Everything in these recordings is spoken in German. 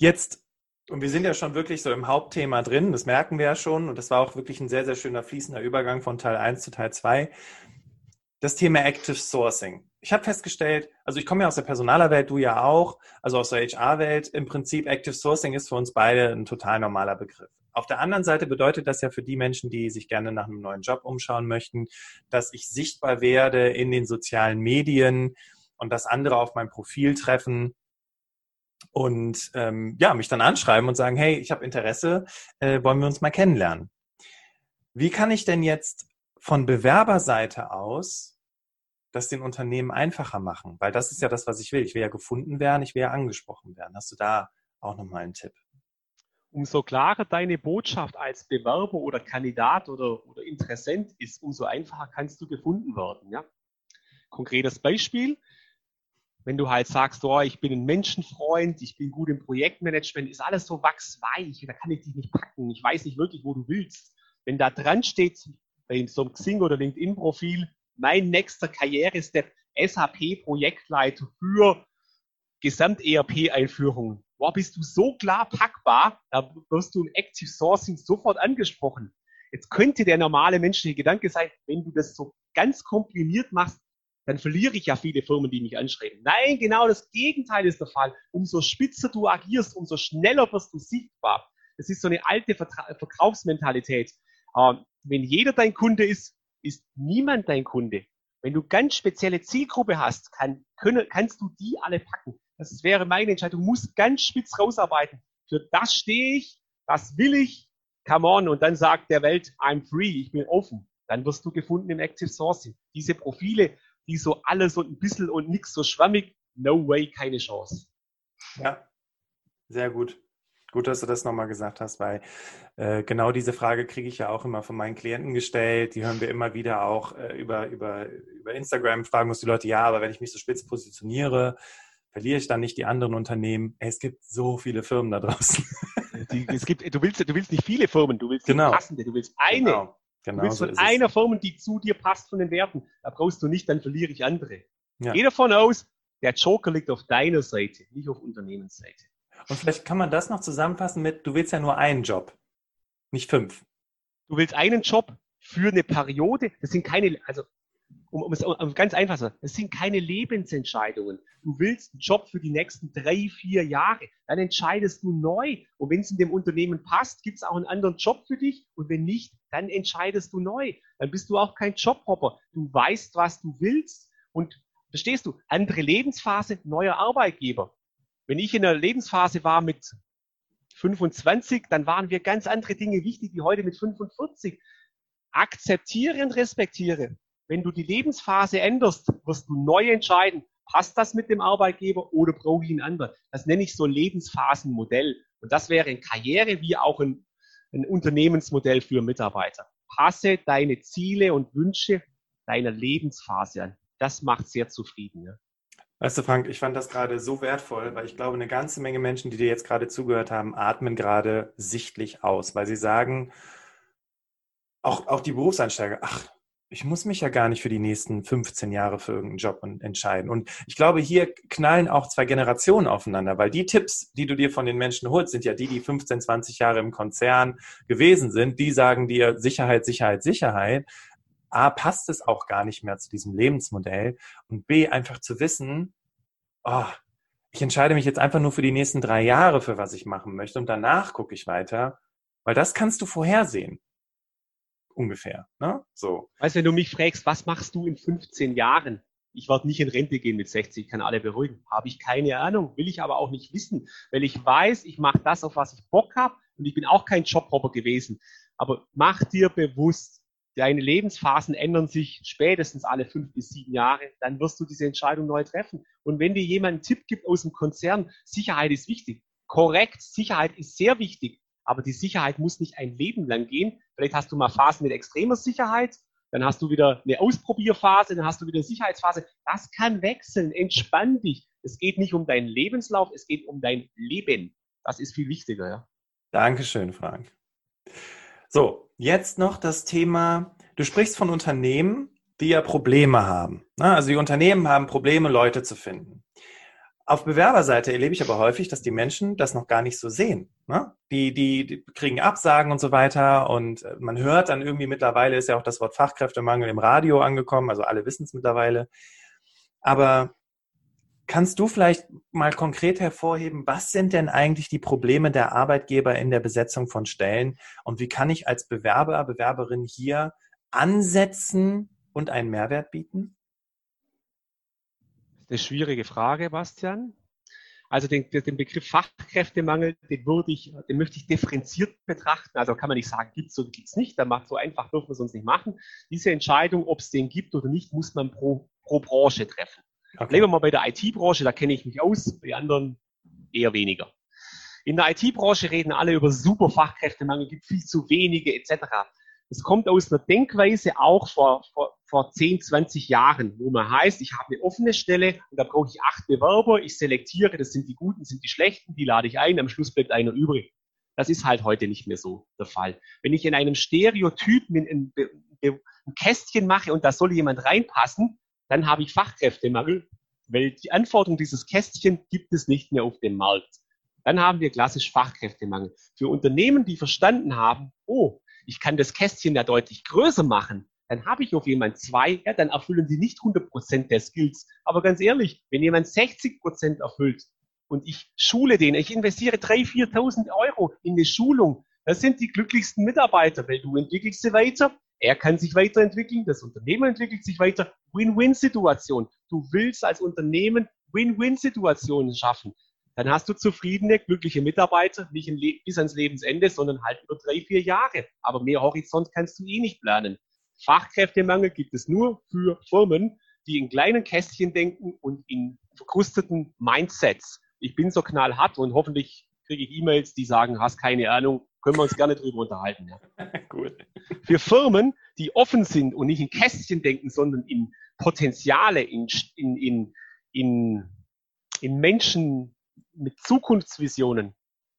Jetzt, und wir sind ja schon wirklich so im Hauptthema drin, das merken wir ja schon, und das war auch wirklich ein sehr, sehr schöner fließender Übergang von Teil 1 zu Teil 2. Das Thema Active Sourcing. Ich habe festgestellt, also ich komme ja aus der Personalerwelt, du ja auch, also aus der HR-Welt. Im Prinzip Active Sourcing ist für uns beide ein total normaler Begriff. Auf der anderen Seite bedeutet das ja für die Menschen, die sich gerne nach einem neuen Job umschauen möchten, dass ich sichtbar werde in den sozialen Medien und dass andere auf mein Profil treffen und ähm, ja, mich dann anschreiben und sagen, hey, ich habe Interesse, äh, wollen wir uns mal kennenlernen. Wie kann ich denn jetzt von Bewerberseite aus das den Unternehmen einfacher machen? Weil das ist ja das, was ich will. Ich will ja gefunden werden, ich will ja angesprochen werden. Hast du da auch nochmal einen Tipp? Umso klarer deine Botschaft als Bewerber oder Kandidat oder, oder Interessent ist, umso einfacher kannst du gefunden werden. Ja? Konkretes Beispiel, wenn du halt sagst, oh, ich bin ein Menschenfreund, ich bin gut im Projektmanagement, ist alles so wachsweich, da kann ich dich nicht packen, ich weiß nicht wirklich, wo du willst. Wenn da dran steht, bei so einem Xing oder LinkedIn-Profil, mein nächster Karriere-Step, SAP-Projektleiter für Gesamt-ERP-Einführung. Boah, bist du so klar packbar, da wirst du im Active Sourcing sofort angesprochen. Jetzt könnte der normale menschliche Gedanke sein, wenn du das so ganz komprimiert machst, dann verliere ich ja viele Firmen, die mich anschreiben. Nein, genau das Gegenteil ist der Fall. Umso spitzer du agierst, umso schneller wirst du sichtbar. Das ist so eine alte Verkaufsmentalität. Ähm, wenn jeder dein Kunde ist, ist niemand dein Kunde. Wenn du ganz spezielle Zielgruppe hast, kann, können, kannst du die alle packen. Das wäre meine Entscheidung. Du musst ganz spitz rausarbeiten. Für das stehe ich, das will ich, come on. Und dann sagt der Welt, I'm free, ich bin offen. Dann wirst du gefunden im Active Sourcing. Diese Profile die so alles und ein bisschen und nichts so schwammig, no way, keine Chance. Ja, sehr gut. Gut, dass du das nochmal gesagt hast, weil äh, genau diese Frage kriege ich ja auch immer von meinen Klienten gestellt. Die hören wir immer wieder auch äh, über, über, über Instagram. Fragen uns die Leute, ja, aber wenn ich mich so spitz positioniere, verliere ich dann nicht die anderen Unternehmen? Es gibt so viele Firmen da draußen. Die, es gibt, du, willst, du willst nicht viele Firmen, du willst genau. passende, du willst eine. Genau. Genau, du willst von so einer Firma, die zu dir passt von den Werten. Da brauchst du nicht, dann verliere ich andere. Ja. Geh davon aus, der Joker liegt auf deiner Seite, nicht auf Unternehmensseite. Und vielleicht kann man das noch zusammenfassen mit, du willst ja nur einen Job, nicht fünf. Du willst einen Job für eine Periode, das sind keine, also um, um es um, ganz einfach zu sagen, das sind keine Lebensentscheidungen. Du willst einen Job für die nächsten drei, vier Jahre. Dann entscheidest du neu. Und wenn es in dem Unternehmen passt, gibt es auch einen anderen Job für dich. Und wenn nicht, dann entscheidest du neu. Dann bist du auch kein Jobhopper. Du weißt, was du willst. Und verstehst du, andere Lebensphase, neuer Arbeitgeber. Wenn ich in der Lebensphase war mit 25, dann waren wir ganz andere Dinge wichtig wie heute mit 45. Akzeptiere und respektiere. Wenn du die Lebensphase änderst, wirst du neu entscheiden, passt das mit dem Arbeitgeber oder brauche ich einen anderen. Das nenne ich so Lebensphasenmodell. Und das wäre in Karriere wie auch ein, ein Unternehmensmodell für Mitarbeiter. Passe deine Ziele und Wünsche deiner Lebensphase an. Das macht sehr zufrieden. Ja. Weißt du, Frank, ich fand das gerade so wertvoll, weil ich glaube, eine ganze Menge Menschen, die dir jetzt gerade zugehört haben, atmen gerade sichtlich aus, weil sie sagen, auch, auch die Berufseinsteiger, ach, ich muss mich ja gar nicht für die nächsten 15 Jahre für irgendeinen Job entscheiden. Und ich glaube, hier knallen auch zwei Generationen aufeinander, weil die Tipps, die du dir von den Menschen holst, sind ja die, die 15, 20 Jahre im Konzern gewesen sind. Die sagen dir Sicherheit, Sicherheit, Sicherheit. A, passt es auch gar nicht mehr zu diesem Lebensmodell. Und B, einfach zu wissen, oh, ich entscheide mich jetzt einfach nur für die nächsten drei Jahre, für was ich machen möchte. Und danach gucke ich weiter, weil das kannst du vorhersehen ungefähr. Ne? So. Weißt wenn du mich fragst, was machst du in 15 Jahren? Ich werde nicht in Rente gehen mit 60, kann alle beruhigen. Habe ich keine Ahnung, will ich aber auch nicht wissen, weil ich weiß, ich mache das, auf was ich Bock habe und ich bin auch kein Jobhopper gewesen. Aber mach dir bewusst, deine Lebensphasen ändern sich spätestens alle fünf bis sieben Jahre, dann wirst du diese Entscheidung neu treffen. Und wenn dir jemand einen Tipp gibt aus dem Konzern, Sicherheit ist wichtig. Korrekt, Sicherheit ist sehr wichtig aber die Sicherheit muss nicht ein Leben lang gehen. Vielleicht hast du mal Phasen mit extremer Sicherheit, dann hast du wieder eine Ausprobierphase, dann hast du wieder eine Sicherheitsphase. Das kann wechseln. Entspann dich. Es geht nicht um deinen Lebenslauf, es geht um dein Leben. Das ist viel wichtiger. Ja. Dankeschön, Frank. So, jetzt noch das Thema, du sprichst von Unternehmen, die ja Probleme haben. Also die Unternehmen haben Probleme, Leute zu finden. Auf Bewerberseite erlebe ich aber häufig, dass die Menschen das noch gar nicht so sehen. Ne? Die, die, die kriegen Absagen und so weiter und äh, man hört dann irgendwie mittlerweile ist ja auch das Wort Fachkräftemangel im Radio angekommen, also alle wissen es mittlerweile. Aber kannst du vielleicht mal konkret hervorheben, was sind denn eigentlich die Probleme der Arbeitgeber in der Besetzung von Stellen und wie kann ich als Bewerber, Bewerberin hier ansetzen und einen Mehrwert bieten? Eine schwierige Frage, Bastian. Also den, den Begriff Fachkräftemangel, den würde ich, den möchte ich differenziert betrachten. Also kann man nicht sagen, gibt es oder gibt es nicht. Da macht so einfach dürfen wir es uns nicht machen. Diese Entscheidung, ob es den gibt oder nicht, muss man pro, pro Branche treffen. Okay. Bleiben wir mal bei der IT-Branche, da kenne ich mich aus, bei anderen eher weniger. In der IT-Branche reden alle über super Fachkräftemangel, gibt viel zu wenige etc. Es kommt aus einer Denkweise auch vor, vor, vor 10, 20 Jahren, wo man heißt, ich habe eine offene Stelle und da brauche ich acht Bewerber, ich selektiere, das sind die Guten, das sind die Schlechten, die lade ich ein, am Schluss bleibt einer übrig. Das ist halt heute nicht mehr so der Fall. Wenn ich in einem Stereotyp ein, ein Kästchen mache und da soll jemand reinpassen, dann habe ich Fachkräftemangel, weil die Anforderung dieses Kästchen gibt es nicht mehr auf dem Markt. Dann haben wir klassisch Fachkräftemangel. Für Unternehmen, die verstanden haben, oh, ich kann das Kästchen ja deutlich größer machen, dann habe ich auf jemand zwei, ja, dann erfüllen die nicht 100% der Skills. Aber ganz ehrlich, wenn jemand 60% erfüllt und ich schule den, ich investiere 3.000, 4.000 Euro in eine Schulung, das sind die glücklichsten Mitarbeiter, weil du entwickelst sie weiter, er kann sich weiterentwickeln, das Unternehmen entwickelt sich weiter. Win-Win-Situation. Du willst als Unternehmen Win-Win-Situationen schaffen dann hast du zufriedene, glückliche Mitarbeiter, nicht bis ans Lebensende, sondern halt über drei, vier Jahre. Aber mehr Horizont kannst du eh nicht planen. Fachkräftemangel gibt es nur für Firmen, die in kleinen Kästchen denken und in verkrusteten Mindsets. Ich bin so knallhart und hoffentlich kriege ich E-Mails, die sagen, hast keine Ahnung, können wir uns gerne drüber unterhalten. Ja. Gut. Für Firmen, die offen sind und nicht in Kästchen denken, sondern in Potenziale, in, in, in, in, in Menschen, mit Zukunftsvisionen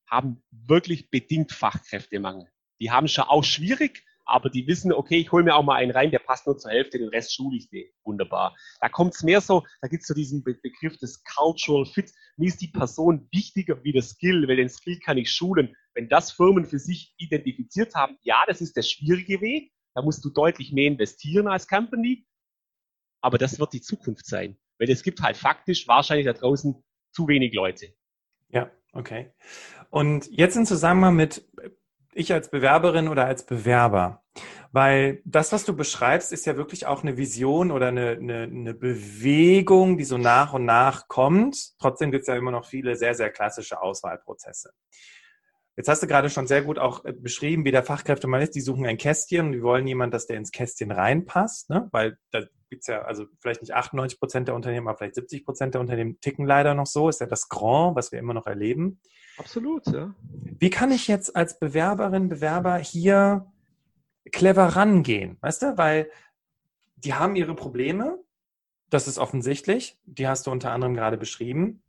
haben wirklich bedingt Fachkräftemangel. Die haben schon auch schwierig, aber die wissen, okay, ich hole mir auch mal einen rein, der passt nur zur Hälfte, den Rest schule ich den. Wunderbar. Da kommt es mehr so, da gibt es so diesen Be Begriff des Cultural Fit. Mir ist die Person wichtiger wie der Skill, weil den Skill kann ich schulen. Wenn das Firmen für sich identifiziert haben, ja, das ist der schwierige Weg, da musst du deutlich mehr investieren als Company, aber das wird die Zukunft sein. Weil es gibt halt faktisch wahrscheinlich da draußen zu wenig Leute. Okay. Und jetzt im Zusammenhang mit ich als Bewerberin oder als Bewerber, weil das, was du beschreibst, ist ja wirklich auch eine Vision oder eine, eine, eine Bewegung, die so nach und nach kommt. Trotzdem gibt es ja immer noch viele sehr, sehr klassische Auswahlprozesse. Jetzt hast du gerade schon sehr gut auch äh, beschrieben, wie der Fachkräftemann ist. Die suchen ein Kästchen und die wollen jemanden, dass der ins Kästchen reinpasst, ne? weil da gibt es ja, also vielleicht nicht 98 Prozent der Unternehmen, aber vielleicht 70 Prozent der Unternehmen ticken leider noch so. Ist ja das Grand, was wir immer noch erleben. Absolut, ja. Wie kann ich jetzt als Bewerberin, Bewerber hier clever rangehen? Weißt du, weil die haben ihre Probleme. Das ist offensichtlich. Die hast du unter anderem gerade beschrieben.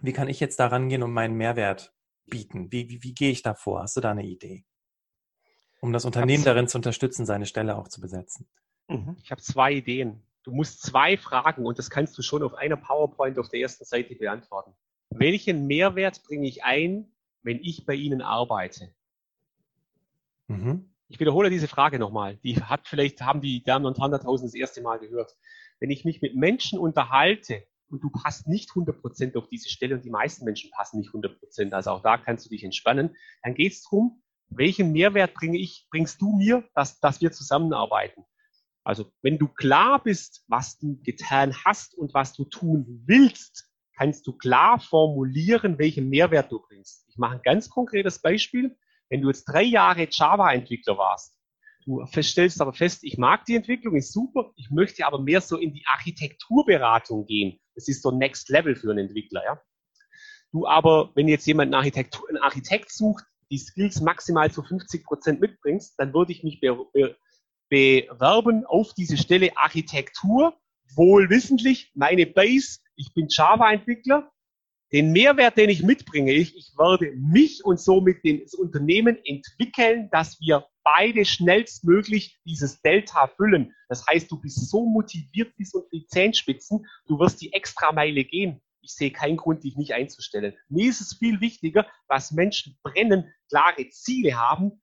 Wie kann ich jetzt da rangehen und meinen Mehrwert bieten? Wie, wie, wie gehe ich da vor? Hast du da eine Idee? Um das Unternehmen darin zu unterstützen, seine Stelle auch zu besetzen. Mhm. Ich habe zwei Ideen. Du musst zwei Fragen und das kannst du schon auf einer PowerPoint auf der ersten Seite beantworten. Welchen Mehrwert bringe ich ein, wenn ich bei Ihnen arbeite? Mhm. Ich wiederhole diese Frage nochmal. Die hat vielleicht, haben die Damen und Herren da draußen das erste Mal gehört. Wenn ich mich mit Menschen unterhalte, und du passt nicht 100% auf diese Stelle und die meisten Menschen passen nicht 100%, also auch da kannst du dich entspannen, dann geht es darum, welchen Mehrwert bringe ich, bringst du mir, dass, dass wir zusammenarbeiten. Also wenn du klar bist, was du getan hast und was du tun willst, kannst du klar formulieren, welchen Mehrwert du bringst. Ich mache ein ganz konkretes Beispiel. Wenn du jetzt drei Jahre Java-Entwickler warst Du stellst aber fest, ich mag die Entwicklung, ist super, ich möchte aber mehr so in die Architekturberatung gehen. Das ist so Next Level für einen Entwickler, ja. Du aber, wenn jetzt jemand einen, einen Architekt sucht, die Skills maximal zu 50 Prozent mitbringst, dann würde ich mich bewerben auf diese Stelle Architektur, wohlwissentlich, meine Base, ich bin Java-Entwickler, den Mehrwert, den ich mitbringe, ich, ich werde mich und somit das Unternehmen entwickeln, dass wir beide schnellstmöglich dieses Delta füllen. Das heißt, du bist so motiviert bis unter die Zehenspitzen, du wirst die Extrameile gehen. ich sehe keinen Grund, dich nicht einzustellen. Mir ist es viel wichtiger, was Menschen brennen, klare Ziele haben,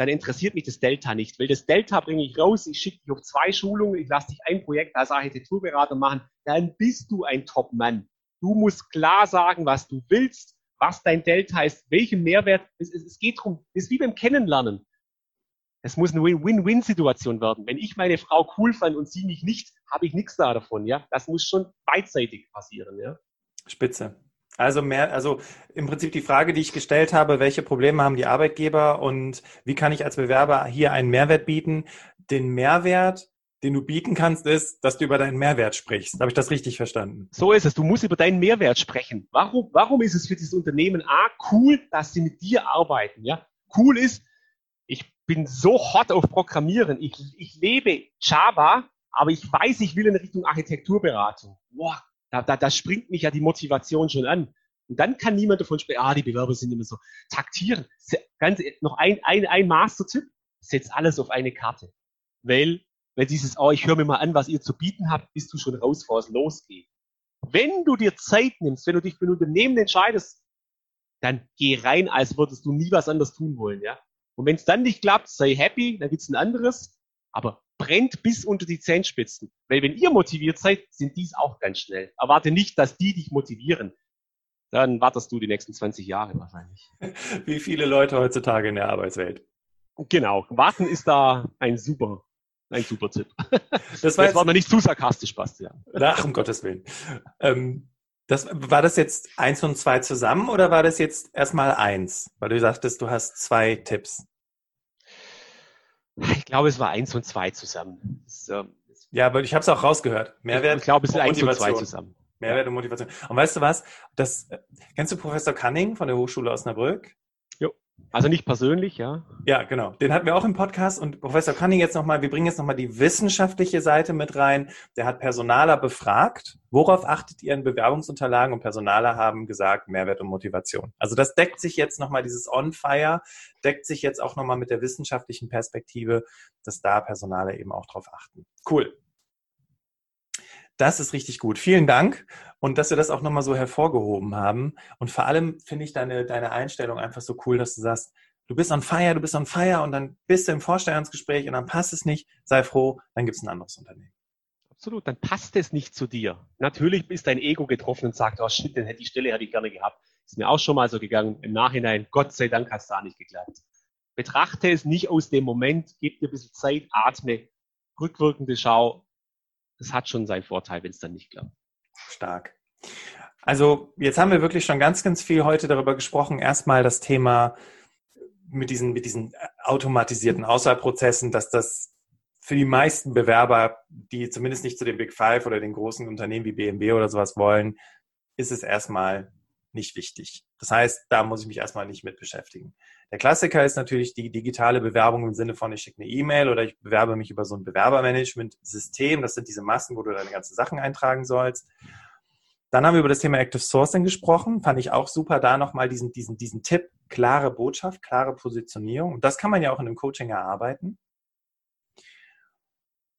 dann interessiert mich das Delta nicht. Weil das Delta bringe ich raus, ich schicke dich auf zwei Schulungen, ich lasse dich ein Projekt als Architekturberater machen, dann bist du ein Top-Mann. Du musst klar sagen, was du willst, was dein Delta ist, welchen Mehrwert. Es, es, es geht darum, es ist wie beim Kennenlernen. Es muss eine Win-Win-Win-Situation werden. Wenn ich meine Frau cool fand und sie mich nicht, habe ich nichts da davon. Ja, das muss schon beidseitig passieren. Ja. Spitze. Also mehr, also im Prinzip die Frage, die ich gestellt habe, welche Probleme haben die Arbeitgeber und wie kann ich als Bewerber hier einen Mehrwert bieten? Den Mehrwert, den du bieten kannst, ist, dass du über deinen Mehrwert sprichst. Habe ich das richtig verstanden? So ist es. Du musst über deinen Mehrwert sprechen. Warum, warum ist es für dieses Unternehmen A cool, dass sie mit dir arbeiten? Ja, cool ist, ich bin so hot auf Programmieren. Ich, ich lebe Java, aber ich weiß, ich will in Richtung Architekturberatung. Boah, da, da, da springt mich ja die Motivation schon an. Und dann kann niemand davon sprechen, ah, die Bewerber sind immer so taktieren. Ganz, noch ein, ein, ein Master-Tipp, setz alles auf eine Karte. Weil, weil dieses, oh, ich höre mir mal an, was ihr zu bieten habt, bist du schon raus, bevor es losgeht. Wenn du dir Zeit nimmst, wenn du dich für ein Unternehmen entscheidest, dann geh rein, als würdest du nie was anderes tun wollen, ja. Und wenn es dann nicht klappt, sei happy, dann gibt's ein anderes. Aber brennt bis unter die Zehenspitzen. Weil wenn ihr motiviert seid, sind dies auch ganz schnell. Erwarte nicht, dass die dich motivieren. Dann wartest du die nächsten 20 Jahre wahrscheinlich. Wie viele Leute heutzutage in der Arbeitswelt. Genau. Warten ist da ein super, ein super Tipp. Das war, jetzt, war mir nicht zu sarkastisch, Bastian. Ach, um Gottes Willen. Ähm, das, war das jetzt eins und zwei zusammen oder war das jetzt erstmal eins? Weil du sagtest, du hast zwei Tipps. Ich glaube, es war eins und zwei zusammen. Das, ähm, ja, aber ich habe es auch rausgehört. Mehrwert. Ich glaube, es ist eins und zwei zusammen. Mehrwert und Motivation. Und weißt du was? Das, kennst du Professor Cunning von der Hochschule Osnabrück? Also nicht persönlich, ja? Ja, genau. Den hatten wir auch im Podcast und Professor Cunning jetzt nochmal, wir bringen jetzt nochmal die wissenschaftliche Seite mit rein. Der hat Personaler befragt. Worauf achtet ihr in Bewerbungsunterlagen? Und Personaler haben gesagt, Mehrwert und Motivation. Also das deckt sich jetzt nochmal, dieses On-Fire, deckt sich jetzt auch nochmal mit der wissenschaftlichen Perspektive, dass da Personaler eben auch drauf achten. Cool. Das ist richtig gut. Vielen Dank und dass wir das auch nochmal so hervorgehoben haben. Und vor allem finde ich deine, deine Einstellung einfach so cool, dass du sagst, du bist on fire, du bist on fire und dann bist du im Vorstellungsgespräch und dann passt es nicht. Sei froh, dann gibt es ein anderes Unternehmen. Absolut, dann passt es nicht zu dir. Natürlich ist dein Ego getroffen und sagt, oh shit, den hätte die Stelle hätte ich gerne gehabt. Ist mir auch schon mal so gegangen. Im Nachhinein, Gott sei Dank hat es da nicht geklappt. Betrachte es nicht aus dem Moment, gib dir ein bisschen Zeit, atme, rückwirkende Schau, das hat schon seinen Vorteil, wenn es dann nicht klappt. Stark. Also jetzt haben wir wirklich schon ganz, ganz viel heute darüber gesprochen. Erstmal das Thema mit diesen, mit diesen automatisierten Auswahlprozessen, dass das für die meisten Bewerber, die zumindest nicht zu den Big Five oder den großen Unternehmen wie BMW oder sowas wollen, ist es erstmal nicht wichtig. Das heißt, da muss ich mich erstmal nicht mit beschäftigen. Der Klassiker ist natürlich die digitale Bewerbung im Sinne von, ich schicke eine E-Mail oder ich bewerbe mich über so ein Bewerbermanagement-System. Das sind diese Massen, wo du deine ganzen Sachen eintragen sollst. Dann haben wir über das Thema Active Sourcing gesprochen. Fand ich auch super, da nochmal diesen, diesen, diesen Tipp, klare Botschaft, klare Positionierung. Und das kann man ja auch in einem Coaching erarbeiten.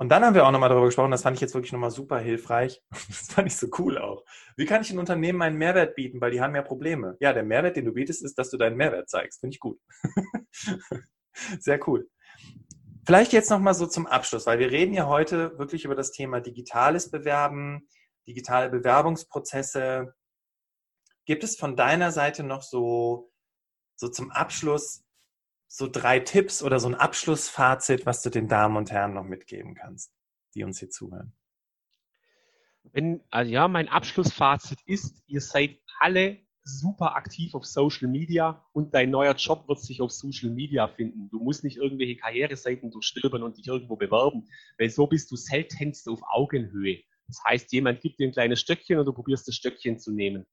Und dann haben wir auch nochmal darüber gesprochen, das fand ich jetzt wirklich nochmal super hilfreich. Das fand ich so cool auch. Wie kann ich ein Unternehmen einen Mehrwert bieten, weil die haben ja Probleme? Ja, der Mehrwert, den du bietest, ist, dass du deinen Mehrwert zeigst. Finde ich gut. Sehr cool. Vielleicht jetzt nochmal so zum Abschluss, weil wir reden ja heute wirklich über das Thema digitales Bewerben, digitale Bewerbungsprozesse. Gibt es von deiner Seite noch so, so zum Abschluss so drei Tipps oder so ein Abschlussfazit, was du den Damen und Herren noch mitgeben kannst, die uns hier zuhören? Wenn, also ja, mein Abschlussfazit ist, ihr seid alle super aktiv auf Social Media und dein neuer Job wird sich auf Social Media finden. Du musst nicht irgendwelche Karriereseiten durchstöbern und dich irgendwo bewerben, weil so bist du seltenst auf Augenhöhe. Das heißt, jemand gibt dir ein kleines Stöckchen und du probierst das Stöckchen zu nehmen.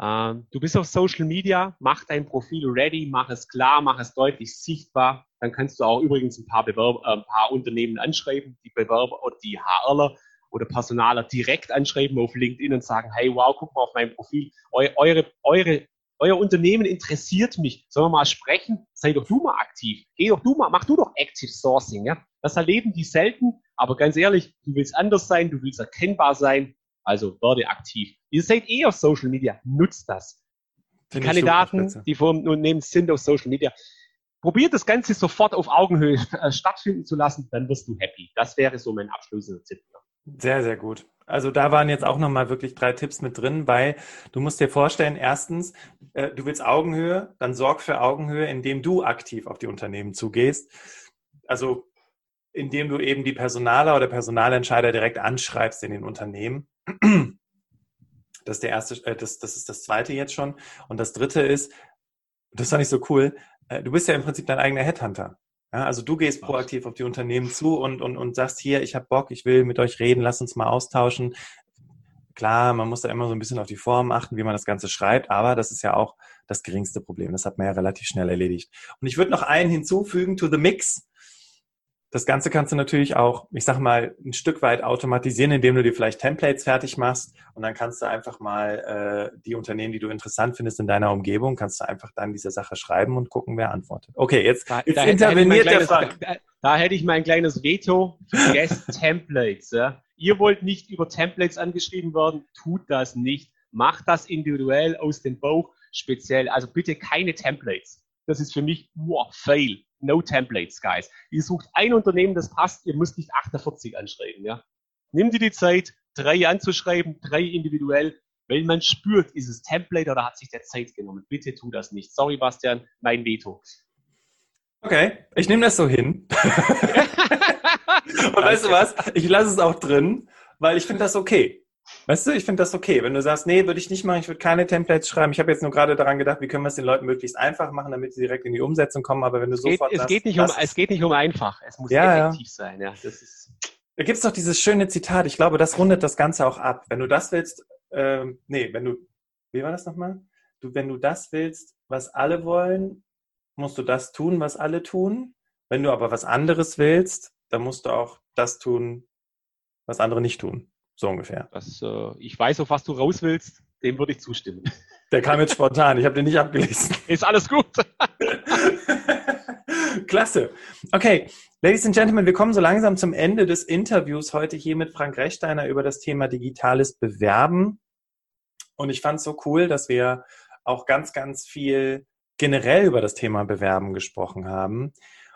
Ähm, du bist auf Social Media, mach dein Profil ready, mach es klar, mach es deutlich sichtbar. Dann kannst du auch übrigens ein paar, Bewerber, äh, ein paar Unternehmen anschreiben, die Bewerber oder die HRler oder Personaler direkt anschreiben auf LinkedIn und sagen, hey, wow, guck mal auf mein Profil, Eu, eure, eure, euer Unternehmen interessiert mich. Sollen wir mal sprechen? Sei doch du mal aktiv. Geh doch du mal, mach du doch Active Sourcing. Ja? Das erleben die selten, aber ganz ehrlich, du willst anders sein, du willst erkennbar sein. Also werde aktiv. Ihr seid eh auf Social Media, nutzt das. Die Kandidaten, die vor dem Unternehmen sind auf Social Media, probiert das Ganze sofort auf Augenhöhe äh, stattfinden zu lassen, dann wirst du happy. Das wäre so mein abschließender Tipp. Sehr, sehr gut. Also da waren jetzt auch nochmal wirklich drei Tipps mit drin, weil du musst dir vorstellen, erstens, äh, du willst Augenhöhe, dann sorg für Augenhöhe, indem du aktiv auf die Unternehmen zugehst. Also indem du eben die Personaler oder Personalentscheider direkt anschreibst in den Unternehmen. Das ist der erste, äh, das, das ist das zweite jetzt schon. Und das dritte ist, das fand ich so cool, äh, du bist ja im Prinzip dein eigener Headhunter. Ja, also du gehst proaktiv auf die Unternehmen zu und, und, und sagst hier, ich habe Bock, ich will mit euch reden, lass uns mal austauschen. Klar, man muss da immer so ein bisschen auf die Form achten, wie man das Ganze schreibt, aber das ist ja auch das geringste Problem. Das hat man ja relativ schnell erledigt. Und ich würde noch einen hinzufügen to the mix. Das Ganze kannst du natürlich auch, ich sag mal, ein Stück weit automatisieren, indem du dir vielleicht Templates fertig machst und dann kannst du einfach mal äh, die Unternehmen, die du interessant findest in deiner Umgebung, kannst du einfach dann diese Sache schreiben und gucken, wer antwortet. Okay, jetzt, da, jetzt da interveniert der Frank. Da, da, hätte ich mein kleines Veto für Guest Templates. Ja. Ihr wollt nicht über Templates angeschrieben werden, tut das nicht. Macht das individuell aus dem Bauch speziell. Also bitte keine Templates. Das ist für mich, wow, fail. No Templates, guys. Ihr sucht ein Unternehmen, das passt, ihr müsst nicht 48 anschreiben, ja. Nimm dir die Zeit, drei anzuschreiben, drei individuell. Wenn man spürt, ist es Template oder hat sich der Zeit genommen. Bitte tu das nicht. Sorry, Bastian, mein Veto. Okay, ich nehme das so hin. Und weißt du was? Ich lasse es auch drin, weil ich finde das okay. Weißt du, ich finde das okay. Wenn du sagst, nee, würde ich nicht machen, ich würde keine Templates schreiben. Ich habe jetzt nur gerade daran gedacht, wie können wir es den Leuten möglichst einfach machen, damit sie direkt in die Umsetzung kommen. Aber wenn du es sofort. Geht, es, geht nicht um, es geht nicht um einfach. Es muss ja, effektiv ja. sein. Ja, das ist da gibt es doch dieses schöne Zitat. Ich glaube, das rundet das Ganze auch ab. Wenn du das willst, ähm, nee, wenn du, wie war das nochmal? Du, wenn du das willst, was alle wollen, musst du das tun, was alle tun. Wenn du aber was anderes willst, dann musst du auch das tun, was andere nicht tun. So ungefähr. Das, äh, ich weiß, auf was du raus willst, dem würde ich zustimmen. Der kam jetzt spontan, ich habe den nicht abgelesen. Ist alles gut. Klasse. Okay, Ladies and Gentlemen, wir kommen so langsam zum Ende des Interviews heute hier mit Frank Rechsteiner über das Thema digitales Bewerben. Und ich fand es so cool, dass wir auch ganz, ganz viel generell über das Thema Bewerben gesprochen haben.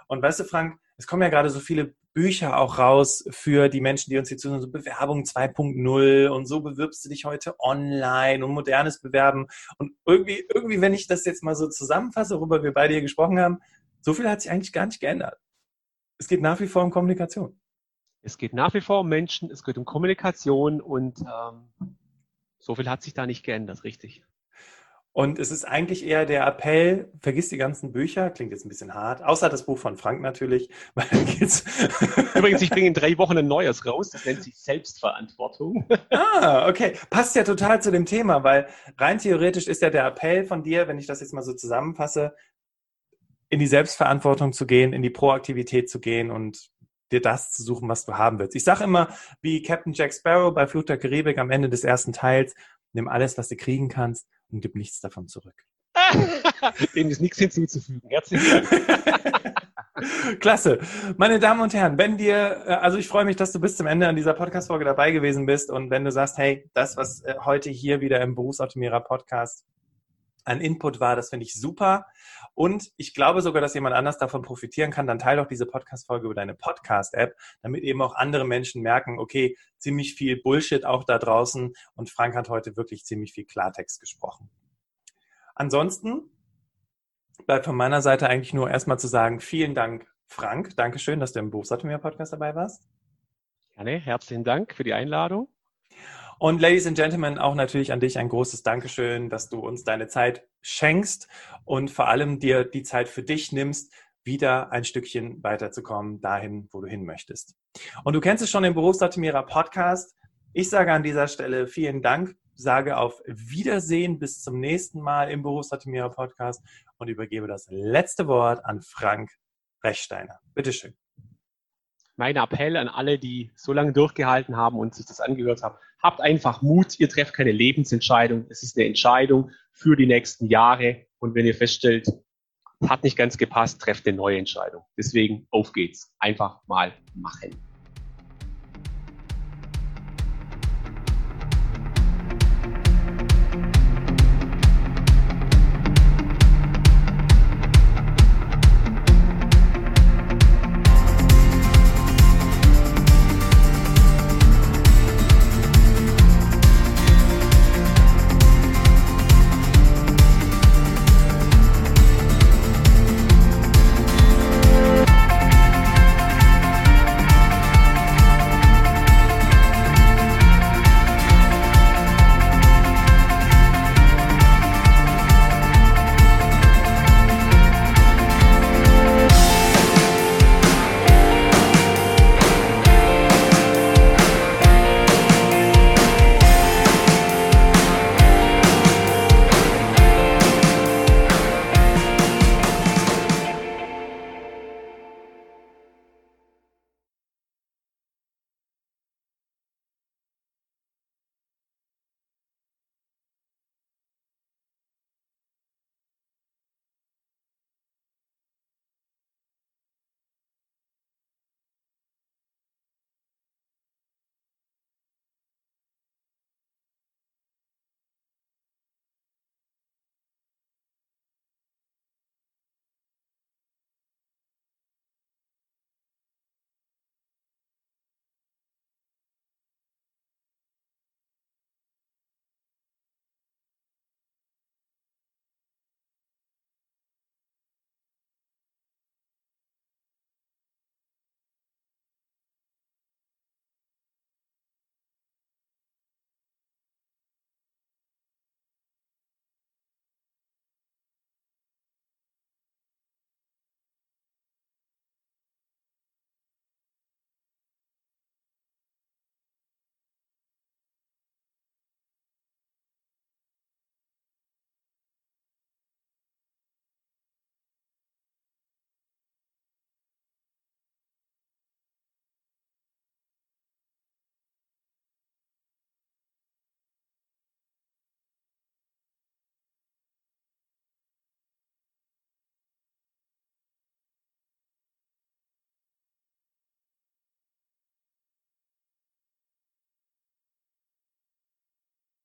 Und weißt du, Frank, es kommen ja gerade so viele Bücher auch raus für die Menschen, die uns hier zuhören, so Bewerbung 2.0 und so bewirbst du dich heute online und modernes Bewerben. Und irgendwie, irgendwie, wenn ich das jetzt mal so zusammenfasse, worüber wir beide hier gesprochen haben, so viel hat sich eigentlich gar nicht geändert. Es geht nach wie vor um Kommunikation. Es geht nach wie vor um Menschen, es geht um Kommunikation und ähm, so viel hat sich da nicht geändert, richtig. Und es ist eigentlich eher der Appell, vergiss die ganzen Bücher, klingt jetzt ein bisschen hart, außer das Buch von Frank natürlich, weil dann geht's. Übrigens, ich bringe in drei Wochen ein neues raus, das nennt sich Selbstverantwortung. Ah, okay. Passt ja total zu dem Thema, weil rein theoretisch ist ja der Appell von dir, wenn ich das jetzt mal so zusammenfasse, in die Selbstverantwortung zu gehen, in die Proaktivität zu gehen und dir das zu suchen, was du haben willst. Ich sage immer, wie Captain Jack Sparrow bei Flut der Karibik am Ende des ersten Teils, nimm alles, was du kriegen kannst und gib nichts davon zurück. Dem ist nichts hinzuzufügen. Herzlichen Dank. Klasse. Meine Damen und Herren, wenn dir, äh, also ich freue mich, dass du bis zum Ende an dieser Podcast-Folge dabei gewesen bist und wenn du sagst, hey, das, was äh, heute hier wieder im Berufsoptimierer Podcast an Input war, das finde ich super. Und ich glaube sogar, dass jemand anders davon profitieren kann. Dann teile doch diese Podcast-Folge über deine Podcast-App, damit eben auch andere Menschen merken, okay, ziemlich viel Bullshit auch da draußen. Und Frank hat heute wirklich ziemlich viel Klartext gesprochen. Ansonsten bleibt von meiner Seite eigentlich nur erstmal zu sagen, vielen Dank, Frank. Dankeschön, dass du im Berufsautonomie-Podcast dabei warst. Gerne, herzlichen Dank für die Einladung. Und Ladies and Gentlemen, auch natürlich an dich ein großes Dankeschön, dass du uns deine Zeit schenkst und vor allem dir die Zeit für dich nimmst, wieder ein Stückchen weiterzukommen, dahin, wo du hin möchtest. Und du kennst es schon im Berufsoptimierer Podcast. Ich sage an dieser Stelle vielen Dank, sage auf Wiedersehen bis zum nächsten Mal im Berufsoptimierer Podcast und übergebe das letzte Wort an Frank Rechsteiner. Bitteschön. Mein Appell an alle, die so lange durchgehalten haben und sich das angehört haben, Habt einfach Mut, ihr trefft keine Lebensentscheidung. Es ist eine Entscheidung für die nächsten Jahre. Und wenn ihr feststellt, hat nicht ganz gepasst, trefft eine neue Entscheidung. Deswegen auf geht's. Einfach mal machen.